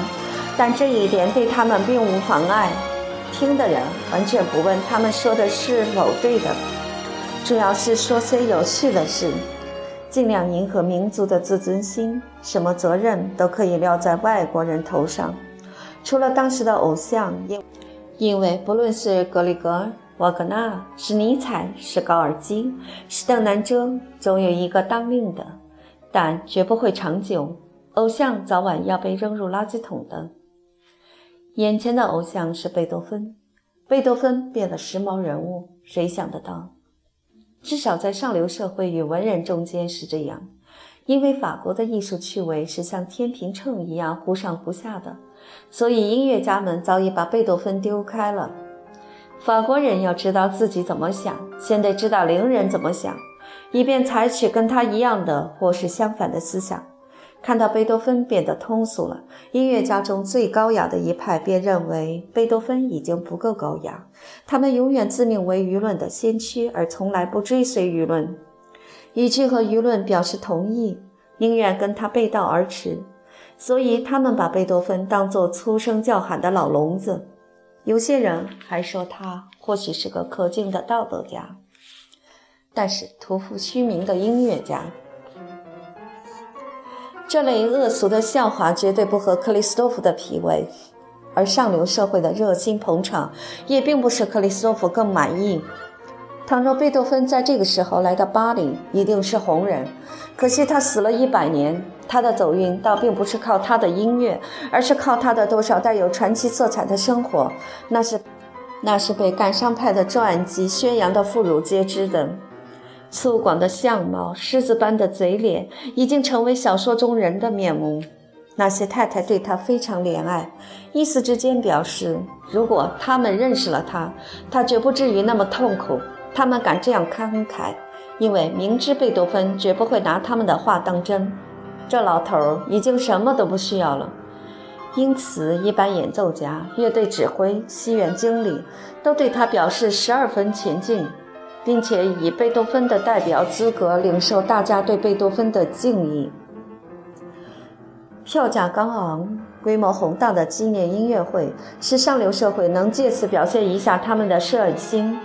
但这一点对他们并无妨碍。听的人完全不问他们说的是否对的，主要是说些有趣的事，尽量迎合民族的自尊心。什么责任都可以撂在外国人头上，除了当时的偶像，因为不论是格里格、瓦格纳，是尼采，是高尔基，是邓南遮，总有一个当令的，但绝不会长久。偶像早晚要被扔入垃圾桶的。眼前的偶像是贝多芬，贝多芬变了时髦人物，谁想得到？至少在上流社会与文人中间是这样，因为法国的艺术趣味是像天平秤一样忽上忽下的，所以音乐家们早已把贝多芬丢开了。法国人要知道自己怎么想，先得知道邻人怎么想，以便采取跟他一样的或是相反的思想。看到贝多芬变得通俗了，音乐家中最高雅的一派便认为贝多芬已经不够高雅。他们永远自命为舆论的先驱，而从来不追随舆论，以去和舆论表示同意，宁愿跟他背道而驰。所以他们把贝多芬当作粗声叫喊的老聋子。有些人还说他或许是个可敬的道德家，但是徒负虚名的音乐家。这类恶俗的笑话绝对不合克里斯托夫的脾胃，而上流社会的热心捧场也并不是克里斯托夫更满意。倘若贝多芬在这个时候来到巴黎，一定是红人。可惜他死了一百年，他的走运倒并不是靠他的音乐，而是靠他的多少带有传奇色彩的生活。那是，那是被感伤派的传记宣扬的妇孺皆知的。粗犷的相貌，狮子般的嘴脸，已经成为小说中人的面目。那些太太对他非常怜爱，一时之间表示，如果他们认识了他，他绝不至于那么痛苦。他们敢这样慷慨，因为明知贝多芬绝不会拿他们的话当真。这老头儿已经什么都不需要了，因此一般演奏家、乐队指挥、戏院经理都对他表示十二分前进。并且以贝多芬的代表资格领受大家对贝多芬的敬意。票价高昂、规模宏大的纪念音乐会，是上流社会能借此表现一下他们的摄影心，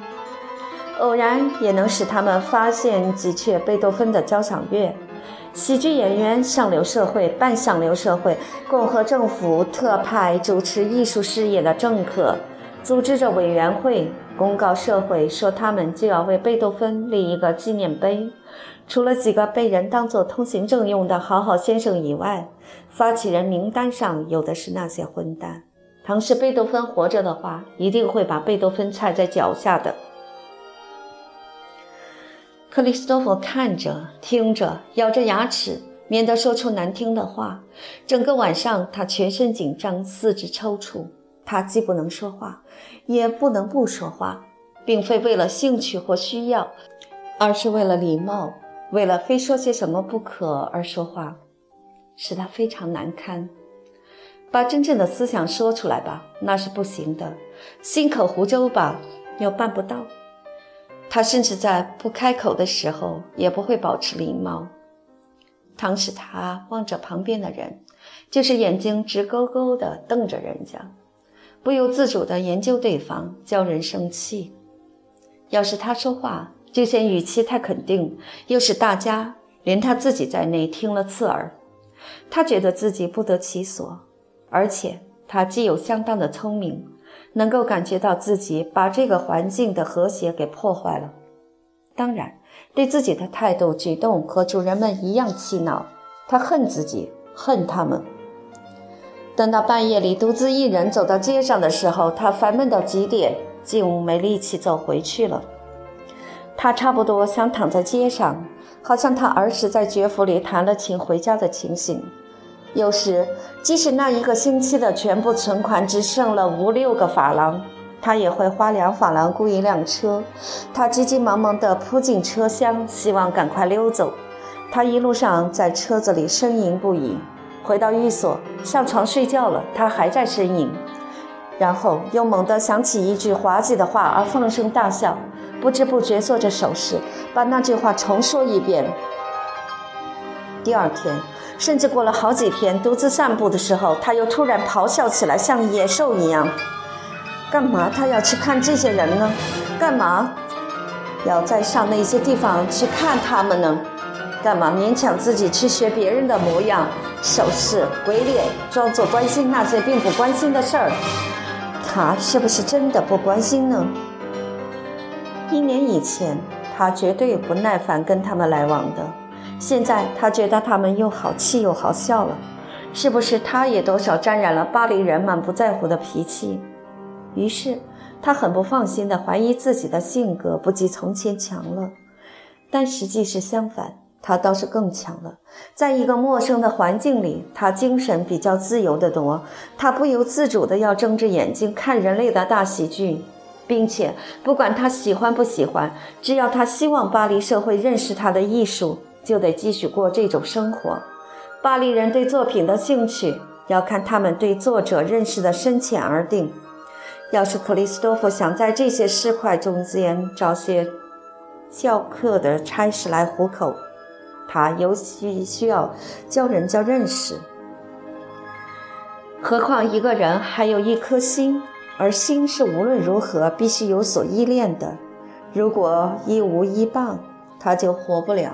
偶然也能使他们发现几阙贝多芬的交响乐。喜剧演员、上流社会、半上流社会、共和政府特派主持艺术事业的政客，组织着委员会。公告社会说，他们就要为贝多芬立一个纪念碑。除了几个被人当作通行证用的好好先生以外，发起人名单上有的是那些混蛋。倘是贝多芬活着的话，一定会把贝多芬踩在脚下的。克里斯多夫看着、听着，咬着牙齿，免得说出难听的话。整个晚上，他全身紧张，四肢抽搐。他既不能说话，也不能不说话，并非为了兴趣或需要，而是为了礼貌，为了非说些什么不可而说话，使他非常难堪。把真正的思想说出来吧，那是不行的；心口胡诌吧，又办不到。他甚至在不开口的时候，也不会保持礼貌。倘使他望着旁边的人，就是眼睛直勾勾地瞪着人家。不由自主地研究对方，叫人生气。要是他说话，就嫌语气太肯定，又使大家连他自己在内听了刺耳。他觉得自己不得其所，而且他既有相当的聪明，能够感觉到自己把这个环境的和谐给破坏了。当然，对自己的态度、举动和主人们一样气恼。他恨自己，恨他们。等到半夜里独自一人走到街上的时候，他烦闷到极点，竟没力气走回去了。他差不多想躺在街上，好像他儿时在爵府里弹了琴回家的情形。有时，即使那一个星期的全部存款只剩了五六个法郎，他也会花两法郎雇一辆车。他急急忙忙地扑进车厢，希望赶快溜走。他一路上在车子里呻吟不已。回到寓所，上床睡觉了，他还在呻吟，然后又猛地想起一句滑稽的话而放声大笑，不知不觉做着手势，把那句话重说一遍。第二天。甚至过了好几天，独自散步的时候，他又突然咆哮起来，像野兽一样。干嘛他要去看这些人呢？干嘛要再上那些地方去看他们呢？干嘛勉强自己去学别人的模样、手势、鬼脸，装作关心那些并不关心的事儿？他是不是真的不关心呢？一年以前，他绝对不耐烦跟他们来往的。现在他觉得他们又好气又好笑了，是不是他也多少沾染了巴黎人满不在乎的脾气？于是他很不放心地怀疑自己的性格不及从前强了，但实际是相反，他倒是更强了。在一个陌生的环境里，他精神比较自由得多，他不由自主地要睁着眼睛看人类的大喜剧，并且不管他喜欢不喜欢，只要他希望巴黎社会认识他的艺术。就得继续过这种生活。巴黎人对作品的兴趣要看他们对作者认识的深浅而定。要是克里斯多夫想在这些尸块中间找些教课的差事来糊口，他尤其需要教人家认识。何况一个人还有一颗心，而心是无论如何必须有所依恋的。如果一无一傍，他就活不了。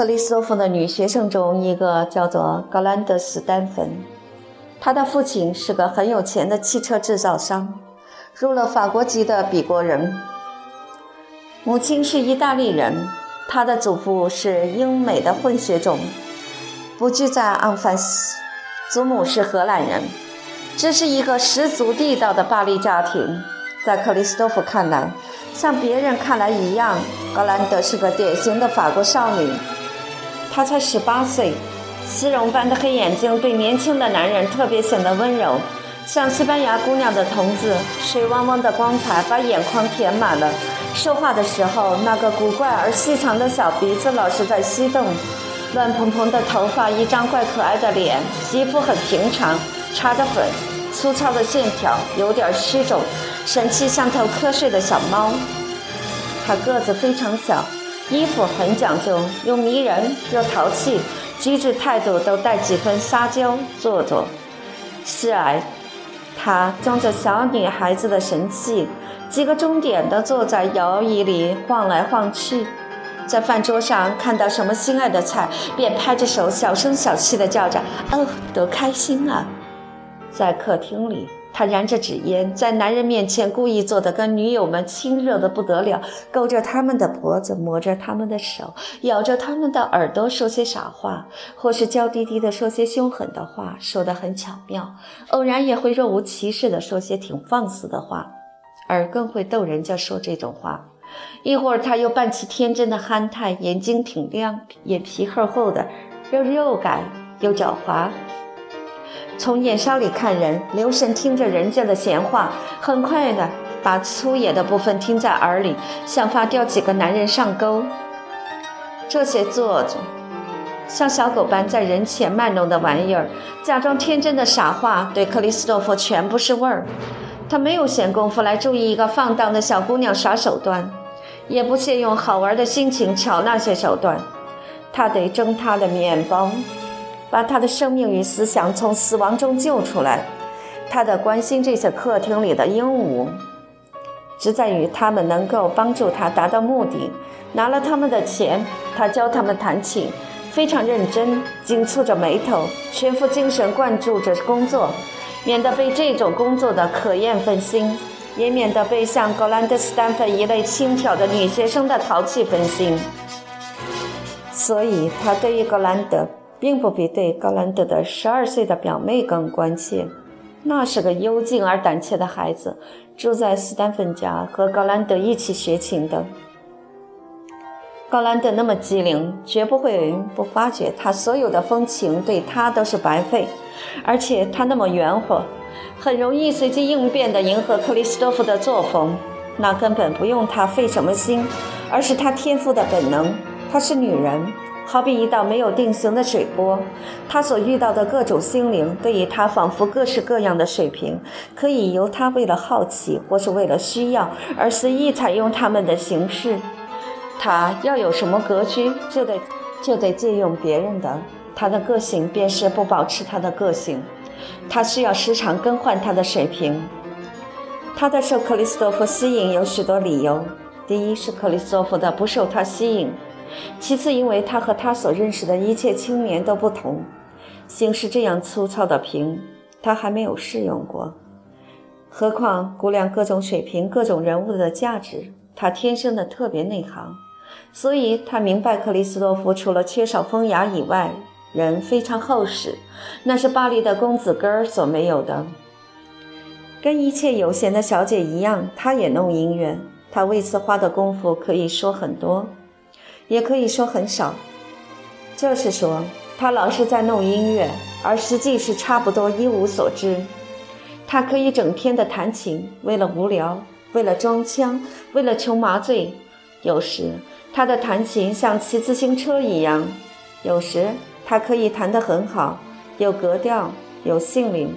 克里斯托弗的女学生中一个叫做格兰德斯丹芬，她的父亲是个很有钱的汽车制造商，入了法国籍的比国人。母亲是意大利人，她的祖父是英美的混血种，不居在昂凡斯。祖母是荷兰人，这是一个十足地道的巴黎家庭。在克里斯托弗看来，像别人看来一样，格兰德是个典型的法国少女。他才十八岁，丝绒般的黑眼睛对年轻的男人特别显得温柔，像西班牙姑娘的瞳子，水汪汪的光彩把眼眶填满了。说话的时候，那个古怪而细长的小鼻子老是在翕动，乱蓬蓬的头发，一张怪可爱的脸，皮肤很平常，擦着粉，粗糙的线条，有点虚肿，神气像头瞌睡的小猫。他个子非常小。衣服很讲究，又迷人又淘气，举止态度都带几分撒娇做作。是啊，她装着小女孩子的神气，几个钟点的坐在摇椅里晃来晃去，在饭桌上看到什么心爱的菜，便拍着手小声小气的叫着：“哦，多开心啊！”在客厅里。他燃着纸烟，在男人面前故意做的跟女友们亲热的不得了，勾着他们的脖子，摸着他们的手，咬着他们的耳朵，说些傻话，或是娇滴滴的说些凶狠的话，说得很巧妙。偶然也会若无其事的说些挺放肆的话，而更会逗人家说这种话。一会儿他又扮起天真的憨态，眼睛挺亮，眼皮厚厚的，又肉感又狡猾。从眼梢里看人，留神听着人家的闲话，很快的把粗野的部分听在耳里，想法钓几个男人上钩。这些做着像小狗般在人前卖弄的玩意儿，假装天真的傻话，对克里斯托夫全不是味儿。他没有闲工夫来注意一个放荡的小姑娘耍手段，也不屑用好玩的心情瞧那些手段。他得争他的面包。把他的生命与思想从死亡中救出来。他的关心这些客厅里的鹦鹉，只在于他们能够帮助他达到目的。拿了他们的钱，他教他们弹琴，非常认真，紧蹙着眉头，全副精神灌注着工作，免得被这种工作的可厌分心，也免得被像格兰德斯丹芬一类轻佻的女学生的淘气分心。所以，他对于格兰德，并不比对格兰德的十二岁的表妹更关切。那是个幽静而胆怯的孩子，住在斯丹芬家，和格兰德一起学琴的。高兰德那么机灵，绝不会不发觉他所有的风情对他都是白费，而且他那么圆滑，很容易随机应变地迎合克里斯托夫的作风，那根本不用他费什么心，而是他天赋的本能。她是女人，好比一道没有定型的水波，他所遇到的各种心灵，对于他仿佛各式各样的水平，可以由他为了好奇或是为了需要而随意采用他们的形式。他要有什么格局，就得就得借用别人的。他的个性便是不保持他的个性，他需要时常更换他的水平。他的受克里斯托夫吸引有许多理由：第一是克里斯托夫的不受他吸引；其次，因为他和他所认识的一切青年都不同，心是这样粗糙的瓶，他还没有试用过。何况估量各种水平、各种人物的价值，他天生的特别内行。所以他明白，克里斯多夫除了缺少风雅以外，人非常厚实，那是巴黎的公子哥儿所没有的。跟一切有闲的小姐一样，他也弄音乐。他为此花的功夫可以说很多，也可以说很少。就是说，他老是在弄音乐，而实际是差不多一无所知。他可以整天的弹琴，为了无聊，为了装腔，为了求麻醉，有时。他的弹琴像骑自行车一样，有时他可以弹得很好，有格调，有性灵。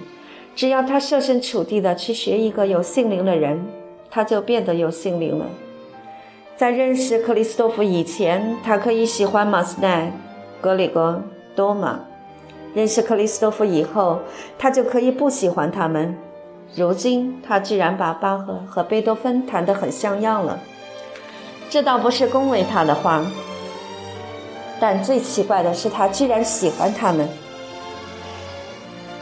只要他设身处地地去学一个有性灵的人，他就变得有性灵了。在认识克里斯托夫以前，他可以喜欢马斯奈、格里戈、多玛；认识克里斯托夫以后，他就可以不喜欢他们。如今，他居然把巴赫和贝多芬弹得很像样了。这倒不是恭维他的话，但最奇怪的是，他居然喜欢他们。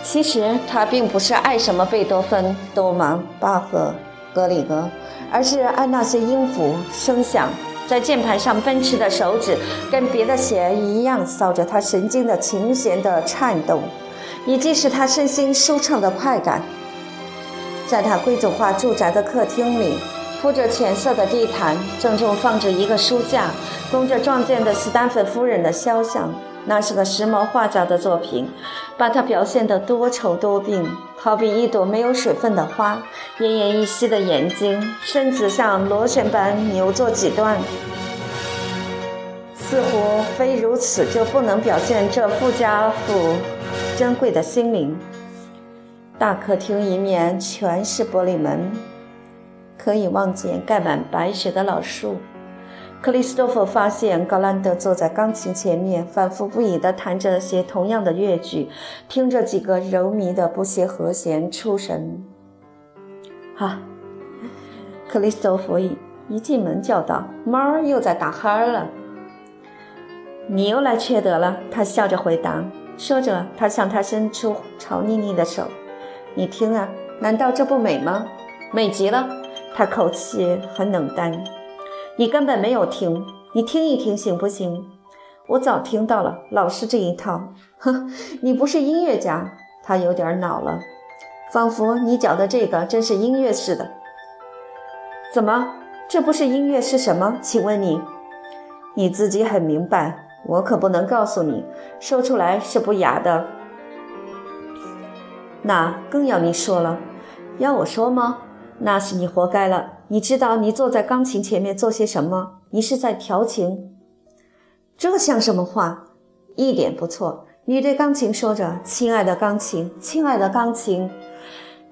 其实他并不是爱什么贝多芬、多玛、巴赫、格里格，而是按那些音符、声响，在键盘上奔驰的手指，跟别的弦一样扫着他神经的琴弦的颤动，以及使他身心舒畅的快感。在他贵族化住宅的客厅里。铺着浅色的地毯，正中放着一个书架，供着撞见的斯丹芬夫人的肖像。那是个时髦画家的作品，把她表现得多愁多病，好比一朵没有水分的花，奄奄一息的眼睛，身子像螺旋般扭作几段，似乎非如此就不能表现这富家妇珍贵的心灵。大客厅一面全是玻璃门。可以望见盖满白雪的老树。克里斯托弗发现高兰德坐在钢琴前面，反复不已地弹着些同样的乐句，听着几个柔靡的不协和弦出神。哈！克里斯托弗一一进门叫道：“猫又在打哈了。”你又来缺德了，他笑着回答。说着，他向他伸出潮腻腻的手：“你听啊，难道这不美吗？美极了。”他口气很冷淡，你根本没有听，你听一听行不行？我早听到了，老是这一套。哼，你不是音乐家。他有点恼了，仿佛你讲的这个真是音乐似的。怎么，这不是音乐是什么？请问你，你自己很明白，我可不能告诉你，说出来是不雅的。那更要你说了，要我说吗？那是你活该了。你知道你坐在钢琴前面做些什么？你是在调情。这像什么话？一点不错。你对钢琴说着：“亲爱的钢琴，亲爱的钢琴，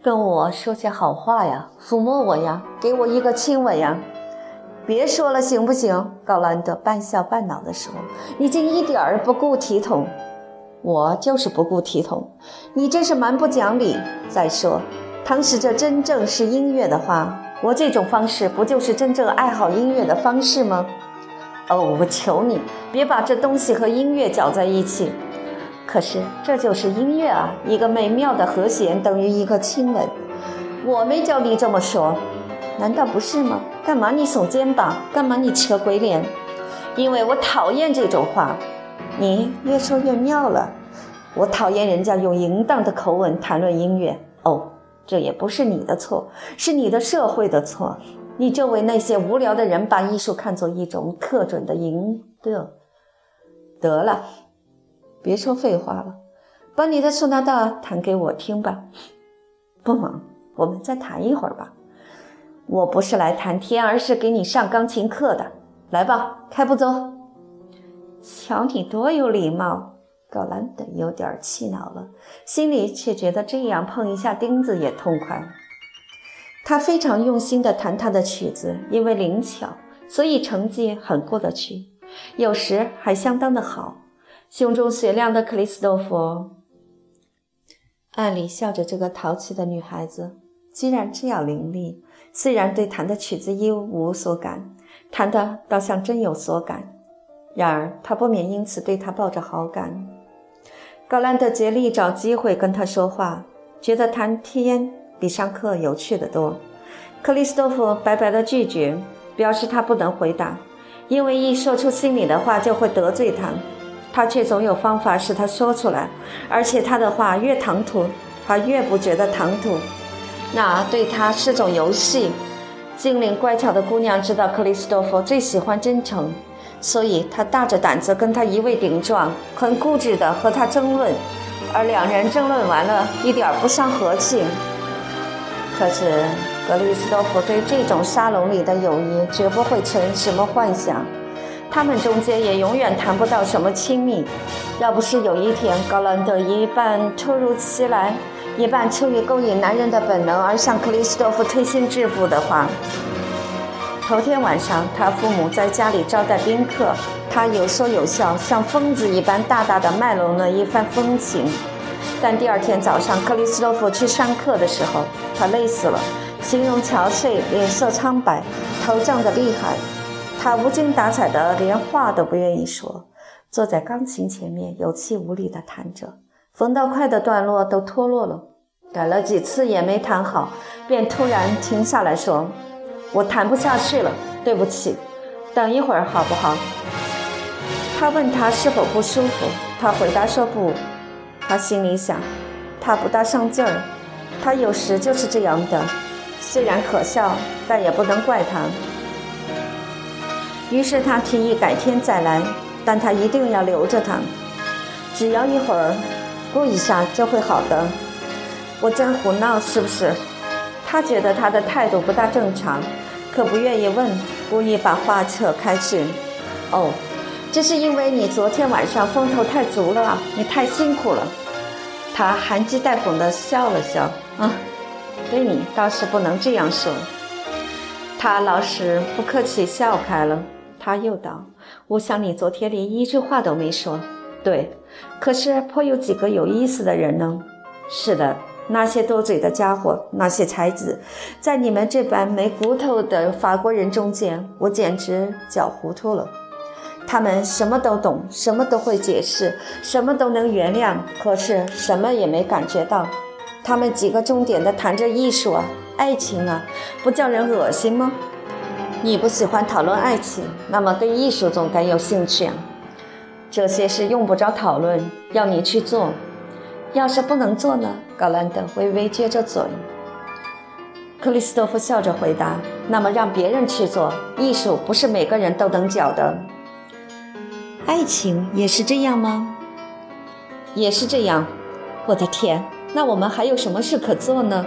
跟我说些好话呀，抚摸我呀，给我一个亲吻呀。”别说了，行不行？高兰德半笑半恼地说：“你竟一点儿不顾体统。”我就是不顾体统。你真是蛮不讲理。再说。倘使这真正是音乐的话，我这种方式不就是真正爱好音乐的方式吗？哦，我求你别把这东西和音乐搅在一起。可是这就是音乐啊，一个美妙的和弦等于一个亲吻。我没叫你这么说，难道不是吗？干嘛你耸肩膀？干嘛你扯鬼脸？因为我讨厌这种话。你越说越妙了。我讨厌人家用淫荡的口吻谈论音乐。哦，这也不是你的错，是你的社会的错。你周围那些无聊的人把艺术看作一种特准的赢得。得了，别说废话了，把你的苏纳达弹给我听吧。不忙，我们再谈一会儿吧。我不是来谈天，而是给你上钢琴课的。来吧，开步走。瞧你多有礼貌，高兰德有点气恼了，心里却觉得这样碰一下钉子也痛快。他非常用心地弹他的曲子，因为灵巧，所以成绩很过得去，有时还相当的好。胸中雪亮的克里斯多夫暗里笑着，这个淘气的女孩子居然这样伶俐，虽然对弹的曲子一无所感，弹的倒像真有所感。然而，他不免因此对他抱着好感。高兰德竭力找机会跟他说话，觉得谈天比上课有趣的多。克里斯多夫白白的拒绝，表示他不能回答，因为一说出心里的话就会得罪他。他却总有方法使他说出来，而且他的话越唐突，他越不觉得唐突。那对他是种游戏。精灵乖巧的姑娘知道克里斯多夫最喜欢真诚。所以，他大着胆子跟他一位顶撞，很固执地和他争论，而两人争论完了，一点不伤和气。可是，格里斯多夫对这种沙龙里的友谊绝不会存什么幻想，他们中间也永远谈不到什么亲密。要不是有一天高兰德一半突如其来，一半出于勾引男人的本能而向克里斯多夫推心置腹的话。头天晚上，他父母在家里招待宾客，他有说有笑，像疯子一般大大的卖弄了一番风情。但第二天早上，克里斯托弗去上课的时候，他累死了，形容憔悴，脸色苍白，头胀得厉害。他无精打采的，连话都不愿意说，坐在钢琴前面，有气无力地弹着，缝到快的段落都脱落了，改了几次也没弹好，便突然停下来说。我谈不下去了，对不起，等一会儿好不好？他问他是否不舒服，他回答说不。他心里想，他不大上劲儿，他有时就是这样的，虽然可笑，但也不能怪他。于是他提议改天再来，但他一定要留着他，只要一会儿，过一下就会好的。我真胡闹是不是？他觉得他的态度不大正常，可不愿意问，故意把话扯开去。哦，这是因为你昨天晚上风头太足了，你太辛苦了。他含讥带讽地笑了笑。啊，对你倒是不能这样说。他老实不客气笑开了。他又道：“我想你昨天连一句话都没说。对，可是颇有几个有意思的人呢。是的。”那些多嘴的家伙，那些才子，在你们这般没骨头的法国人中间，我简直搅糊涂了。他们什么都懂，什么都会解释，什么都能原谅，可是什么也没感觉到。他们几个重点的谈着艺术啊，爱情啊，不叫人恶心吗？你不喜欢讨论爱情，那么对艺术总该有兴趣啊。这些事用不着讨论，要你去做。要是不能做呢？高兰德微微撅着嘴。克里斯托夫笑着回答：“那么让别人去做。艺术不是每个人都能教的。爱情也是这样吗？也是这样。我的天，那我们还有什么事可做呢？